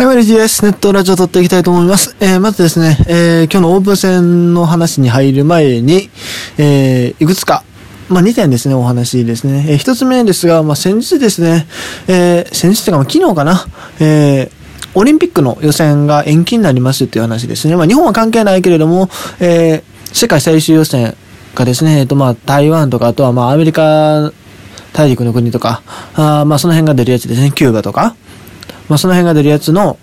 はい、マリジです。ネットラジオ撮っていきたいと思います。えー、まずですね、えー、今日のオープン戦の話に入る前に、えー、いくつか、まあ、2点ですね、お話ですね。えー、1つ目ですが、まあ、先日ですね、えー、先日というか、ま、昨日かな、えー、オリンピックの予選が延期になりますっていう話ですね。まあ、日本は関係ないけれども、えー、世界最終予選がですね、えっ、と、ま、台湾とか、あとは、ま、アメリカ大陸の国とか、あまあ、その辺が出るやつですね、キューバとか、まあ、その辺が出るやつの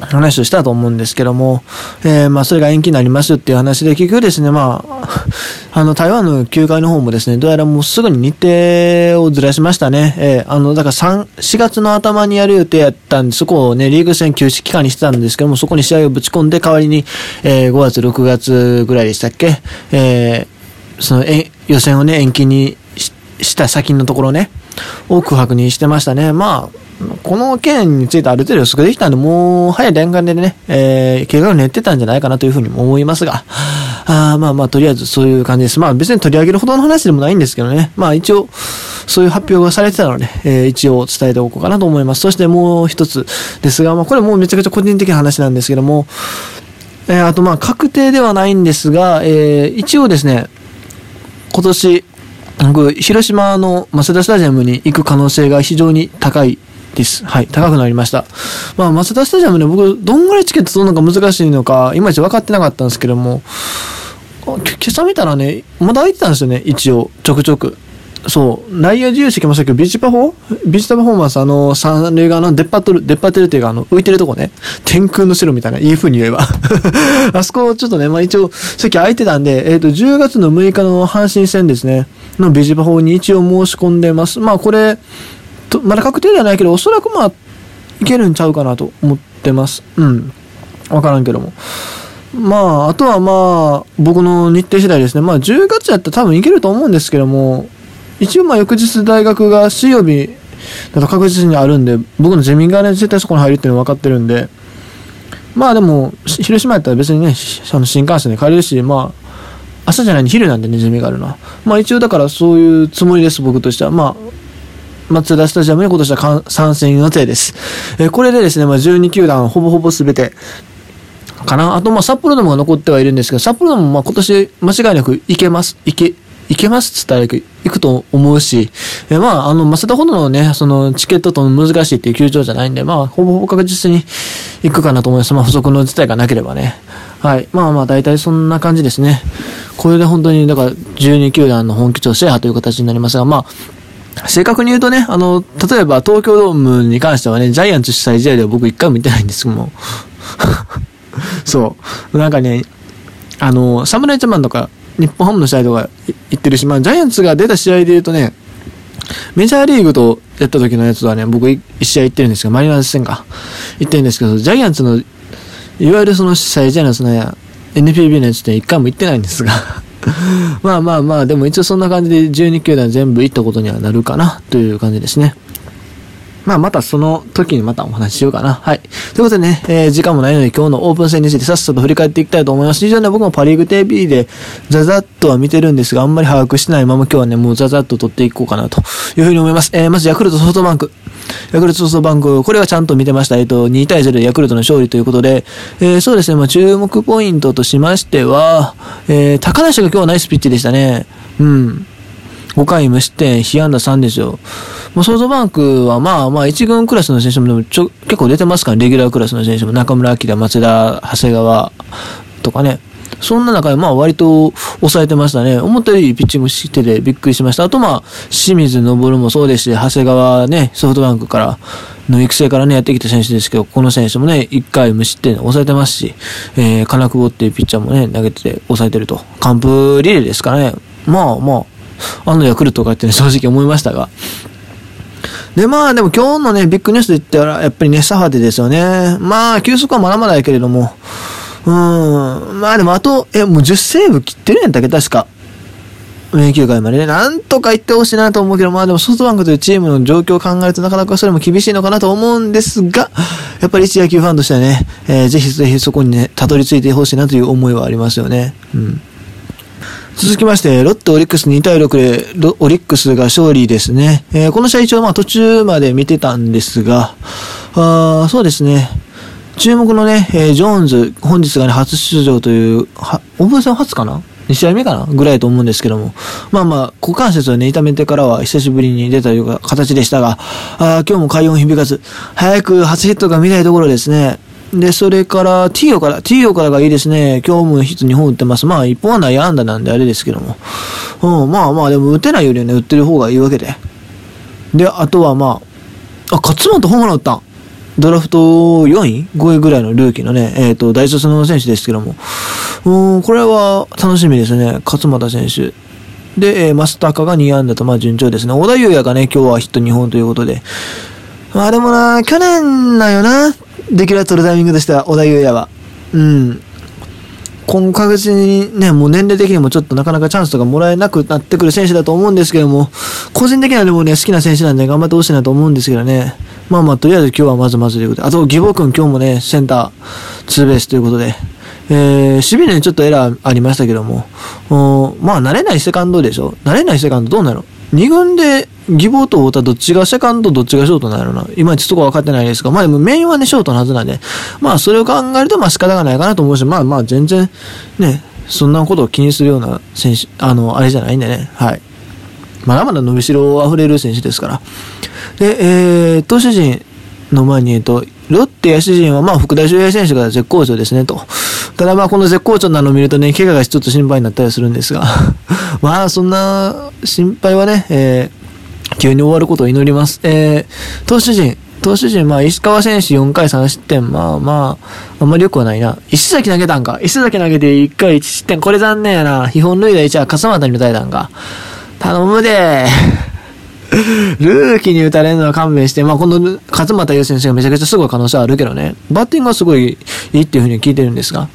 話をしたと思うんですけども、えー、まあ、それが延期になりますっていう話で、結局ですね、まあ、あの、台湾の球界の方もですね、どうやらもうすぐに日程をずらしましたね。えー、あの、だから3、4月の頭にやる予定やったんで、そこをね、リーグ戦休止期間にしてたんですけども、そこに試合をぶち込んで、代わりに、えー、5月、6月ぐらいでしたっけ、えー、その、え、予選をね、延期にした先のところね、を空白にしてましたね。まあ、この件についてある程度予測できたんで、もう早い段階でね、えー、怪我を練ってたんじゃないかなというふうにも思いますが、あまあまあ、とりあえずそういう感じです。まあ別に取り上げるほどの話でもないんですけどね。まあ一応、そういう発表がされてたので、えー、一応伝えておこうかなと思います。そしてもう一つですが、まあこれもうめちゃくちゃ個人的な話なんですけども、えー、あとまあ確定ではないんですが、えー、一応ですね、今年、僕、広島のマセダスタジアムに行く可能性が非常に高いです。はい。高くなりました。まあ、マセダスタジアムね、僕、どんぐらいチケット取るのか難しいのか、いまいち分かってなかったんですけども、今朝見たらね、まだ空いてたんですよね、一応、ちょくちょく。そう、内野自由席もしたけど、ビーチパフォービーチパフォーマンス、あの、三塁側の出っ張っとる、出っ張ってるっていうか、あの、浮いてるとこね。天空の城みたいな、いい風に言えば。あそこ、ちょっとね、まあ一応、席空いてたんで、えっ、ー、と、10月の6日の阪神戦ですね、のビーチパフォーに一応申し込んでます。まあこれ、まだ確定ではないけど、おそらくまあ、いけるんちゃうかなと思ってます。うん。わからんけども。まあ、あとはまあ、僕の日程次第ですね。まあ、10月やったら多分いけると思うんですけども、一応まあ翌日大学が水曜日だと確実にあるんで、僕のゼミがね、絶対そこに入るっていうのは分かってるんで、まあでも、広島やったら別にね、あの新幹線で帰れるし、まあ、朝じゃないに昼なんでね、ゼミがあるのは。まあ一応だからそういうつもりです、僕としては。まあ、松田スタジアムに今年は参戦予定です。えー、これでですね、まあ12球団ほぼほぼ全て、かな。あと、まあ、札幌ドームが残ってはいるんですけど、札幌ドームもまあ今年間違いなく行けます。行け、行けますっつったら行くと思うし、えまあ、あの、マセダほどのね、その、チケットと難しいっていう球場じゃないんで、まあ、ほぼほぼ確実に行くかなと思います。まあ、不足の事態がなければね。はい。まあまあ、大体そんな感じですね。これで本当に、だから、12球団の本拠地を制覇という形になりますが、まあ、正確に言うとね、あの、例えば東京ドームに関してはね、ジャイアンツ主催試合では僕一回も見てないんですけども。そう。なんかね、あの、サムライジャパンとか、日本ハムの試合とか行ってるし、まあ、ジャイアンツが出た試合で言うとね、メジャーリーグとやった時のやつはね、僕一試合行ってるんですけど、マリナーズ戦か。行ってるんですけど、ジャイアンツの、いわゆるその主催じゃないその NPB のやつって一回も行ってないんですが まあまあまあ、でも一応そんな感じで12球団全部行ったことにはなるかな、という感じですね。まあ、またその時にまたお話ししようかな。はい。ということでね、えー、時間もないので今日のオープン戦についてさっさと振り返っていきたいと思います。非常に僕もパリーグ TV でザザッとは見てるんですが、あんまり把握してないまま今日はね、もうザザッと取っていこうかなというふうに思います。えー、まずヤクルトソフトバンク。ヤクルトソフトバンク、これはちゃんと見てました。えっ、ー、と、2対0でヤクルトの勝利ということで、えー、そうですね、まあ、注目ポイントとしましては、えー、高梨が今日はナイスピッチでしたね。うん。5回無失点、被安打3ですよ。もうソフトバンクはまあまあ1軍クラスの選手もでもちょ結構出てますから、レギュラークラスの選手も中村晃、松田、長谷川とかね。そんな中でまあ割と抑えてましたね。思ったよりピッチングしててびっくりしました。あとまあ、清水昇もそうですし、長谷川ね、ソフトバンクからの育成からね、やってきた選手ですけど、この選手もね、1回無失点抑えてますし、えー、金久保っていうピッチャーもね、投げてて抑えてると。完封リレーですからね。まあまあ、あのヤクルトかってね、正直思いましたが、で、まあ、でも今日のね、ビッグニュースで言ったら、やっぱりね、サハデですよね。まあ、休息はまだまだやけれども、うん、まあでもあと、え、もう10セーブ切ってるやんだけ、確か。名球会までね、なんとか言ってほしいなと思うけど、まあでもソフトバンクというチームの状況を考えるとなかなかそれも厳しいのかなと思うんですが、やっぱり一野球ファンとしてはね、えー、ぜひぜひそこにね、たどり着いてほしいなという思いはありますよね。うん。続きまして、ロッテオリックス2対6で、オリックスが勝利ですね。えー、この試合一応まあ途中まで見てたんですが、あそうですね。注目のね、えー、ジョーンズ、本日がね、初出場という、は、オープン戦初かな ?2 試合目かな？ぐらいと思うんですけども。まあまあ、股関節をね、痛めてからは久しぶりに出たという形でしたが、あ今日も快音響かず、早く初ヒットが見たいところですね。で、それから、ティーオから、ティーオからがいいですね。今日もヒット2本打ってます。まあ、1本は内野安打なんであれですけども。うん、まあまあ、でも打てないよりはね、打ってる方がいいわけで。で、あとはまあ、あ、勝本ホームラン打ったドラフト4位 ?5 位ぐらいのルーキーのね、えっ、ー、と、大卒の選手ですけども。うん、これは楽しみですね。勝又選手。で、えー、マスターカが2安打と、まあ順調ですね。小田優也がね、今日はヒット2本ということで。まあでもな、去年なよな。できる取るタイミングとしては、小田優也は。うん。今確実にね、もう年齢的にもちょっとなかなかチャンスとかもらえなくなってくる選手だと思うんですけども、個人的にはでもね、好きな選手なんで頑張ってほしいなと思うんですけどね。まあまあ、とりあえず今日はまずまずということで。あと、義母君今日もね、センター、ツーベースということで。えー、守備にちょっとエラーありましたけども、まあ、慣れないセカンドでしょ？慣れないセカンドどうなの二軍で義母と太田どっちがセカンドどっちがショートなんやろな。いまいちそこは分かってないですが、まあでもメインはね、ショートのはずなんで、まあそれを考えるとまあ仕方がないかなと思うし、まあまあ全然ね、そんなことを気にするような選手、あの、あれじゃないんでね、はい。まだまだ伸びしろ溢れる選手ですから。で、えー、投手陣の前に、えっと、ロッテ野手陣はまあ福田周平選手が絶好調ですねと。ただまあこの絶好調なのを見るとね、怪我がちょっと心配になったりするんですが まあそんな心配はね、えー、急に終わることを祈ります。えー、投手陣、投手陣、まあ、石川選手4回3失点、まあまあ、あんまり良くはないな。石崎投げたんか。石崎投げて1回1失点。これ残念やな。基本塁打1は笠俣に打たれたんか。頼むでルーキーに打たれるのは勘弁して、まあ、この勝俣優選手がめちゃくちゃすごい可能性あるけどね。バッティングはすごいいいっていうふうに聞いてるんですが。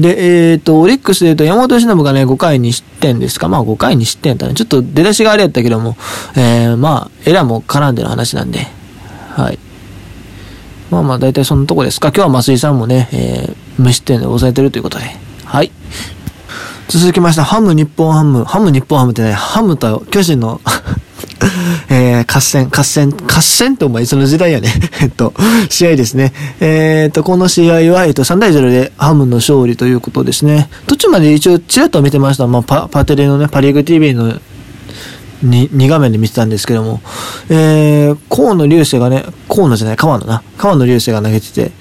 で、えっ、ー、と、オリックスで言うと山本由伸がね、5回に失点ですか。まあ5回に失点だね。ちょっと出だしがあれやったけども、えー、まあ、エラーも絡んでの話なんで、はい。まあまあ、大体そのとこですか。今日は増井さんもね、えー、無失点で抑えてるということで、はい。続きまして、ハム日本ハム、ハム日本ハムってね、ハムと巨人のえー、合戦、合戦、合戦ってお前その時代やね。えっと、試合ですね。えー、っと、この試合は、えっと、3対0でハムの勝利ということですね。途中まで一応、ちらっと見てました。まあ、パ、パテレのね、パリーグ TV のに、2画面で見てたんですけども、えー、河野流星がね、河野じゃない、川野な。川野流星が投げてて、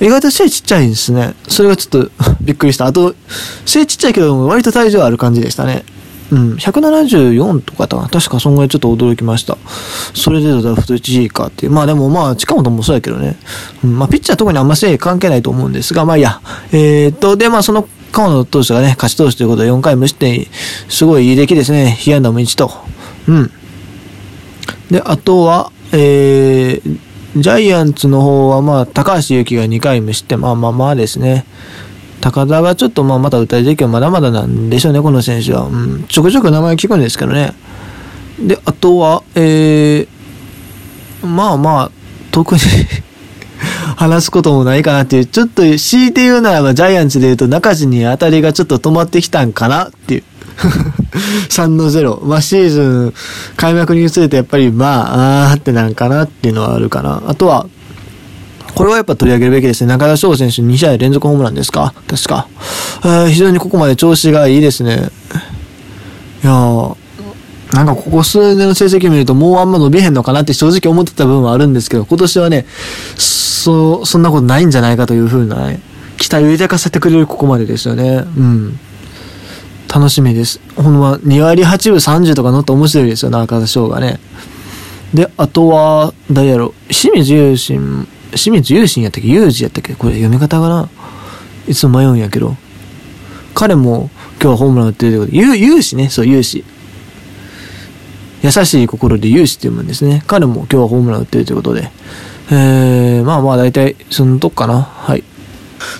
意外と背ちっちゃいんですね。それがちょっとびっくりした。あと、背ちっちゃいけど、割と体重ある感じでしたね。うん、174とかだな。確かそんぐらいちょっと驚きました。それでドラフト1位かっていう。まあでもまあ、近本もそうやけどね。うん、まあピッチャー特にあんませい関係ないと思うんですが、まあいいや。えー、っと、でまあその川野投手がね、勝ち投手ということで4回無失点、すごいいい出来ですね。被安打も1と。うん。で、あとは、えー、ジャイアンツの方はまあ、高橋由紀が2回無失点、まあまあまあですね。高田がちょっとまあまた歌い時期はまだまだなんでしょうね、この選手は。うん、ちょくちょく名前聞くんですけどね。で、あとは、えー、まあまあ、特に 話すこともないかなっていう、ちょっと強いて言うならばジャイアンツで言うと中地に当たりがちょっと止まってきたんかなっていう。3の0。まあシーズン開幕に移るとやっぱりまあ、あーってなんかなっていうのはあるかな。あとは、これはやっぱ取り上げるべきですね。中田翔選手2試合連続ホームランですか？確か。非常にここまで調子がいいですね。いやー、なんかここ数年の成績見るともうあんま伸びへんのかなって正直思ってた部分はあるんですけど、今年はね、そ、そんなことないんじゃないかというふうなね、期待を抱かせてくれるここまでですよね。うん。楽しみです。ほんま、2割8分30とか乗って面白いですよ、中田翔がね。で、あとは、誰やろ、清水優心清水優心やったっけ優二やったっけ？これ読み方がないつも迷うんやけど。彼も今日はホームラン打ってるってことで、優志ね、そう、優志。優しい心で勇士って読むんですね。彼も今日はホームラン打ってるということで。えー、まあまあ大体そのとこかな。はい。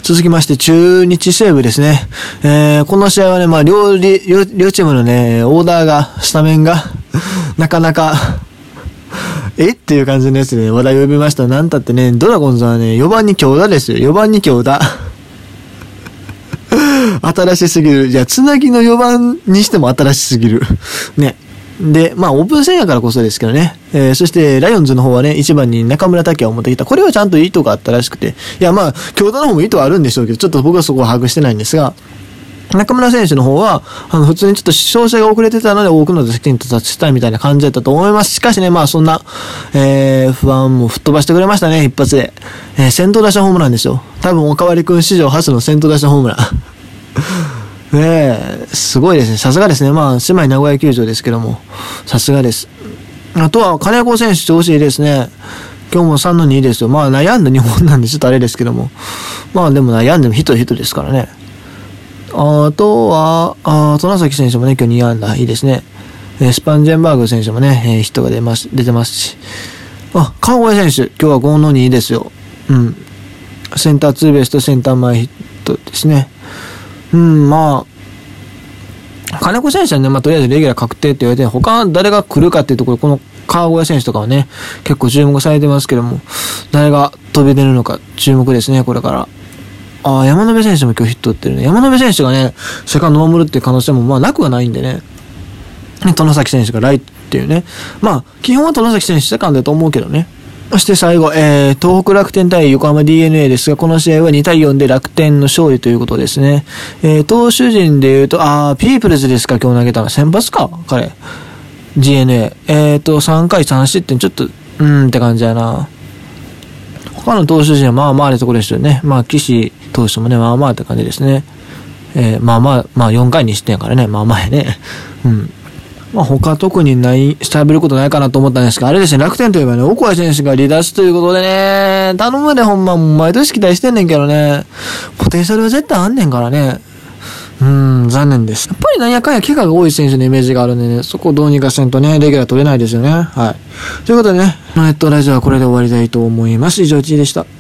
続きまして、中日西武ですね。えー、この試合はね、まあ両、両、両チームのね、オーダーが、スタメンが、なかなか え？っていう感じのやつで、ね、話題を呼びました。なんたってね、ドラゴンズはね、4番に強打ですよ。4番に強打。新しすぎる。じゃあ、つなぎの4番にしても新しすぎる。ね。で、まあ、オープン戦やからこそですけどね。えー、そして、ライオンズの方はね、1番に中村拓也を持ってきた。これはちゃんと意図があったらしくて。いや、まあ、京都の方も意図はあるんでしょうけど、ちょっと僕はそこは把握してないんですが、中村選手の方は、あの、普通にちょっと照射が遅れてたので多くの打席に立ちたいみたいな感じだったと思います。しかしね、まあそんな、えー、不安も吹っ飛ばしてくれましたね、一発で。えー、先頭打者ホームランですよ。多分、おかわり君史上初の先頭打者ホームラン。ねえ、すごいですね。さすがですね。まあ、狭い名古屋球場ですけども、さすがです。あとは、金子選手調子いいですね。今日も3の2ですよ。まあ、悩んだ日本なんでちょっとあれですけども。まあ、でも悩んでもヒットヒットですからね。あとは、あ戸崎選手もね、今日2安打、いいですね。えスパンジェンバーグ選手もね、えー、ヒットが出ます、出てますし。あ、川越選手、今日は5の2ですよ。うん。センターツーベースとセンター前ヒットですね。うん、まあ、金子選手はね、まあ、とりあえずレギュラー確定って言われて、他誰が来るかっていうところ、この川越選手とかはね、結構注目されてますけども、誰が飛び出るのか注目ですね、これから。ああ、山野辺選手も今日ヒット打ってるね。山野辺選手がね、セカンド守るっていう可能性もまあなくはないんでね。殿崎選手がライトっていうね。まあ、基本は殿崎選手セカンドだと思うけどね。そして最後、えー、東北楽天対横浜 DNA ですが、この試合は2対4で楽天の勝利ということですね。えー、投手陣で言うと、あー、ピープルズですか、今日投げたの。先発か彼。DNA。えーと、3回3失点、ちょっと、うーんって感じやな。他の投手陣はまあまああるところですよね。まあ、岸投手もね、まあまあって感じですね。えー、まあまあ、まあ4回にしてんからね、まあまあやね。うん。まあ他特にない、調べることないかなと思ったんですが、あれですね、楽天といえばね、奥谷選手が離脱ということでね、頼むでほんま、毎年期待してんねんけどね、ポテンシャルは絶対あんねんからね。うん、残念です。やっぱりなんやかんや怪我が多い選手のイメージがあるんでね、そこをどうにかせんとね、レギュラー取れないですよね。はい。ということでね、えっと、ラジオはこれで終わりたいと思います。以上、1位でした。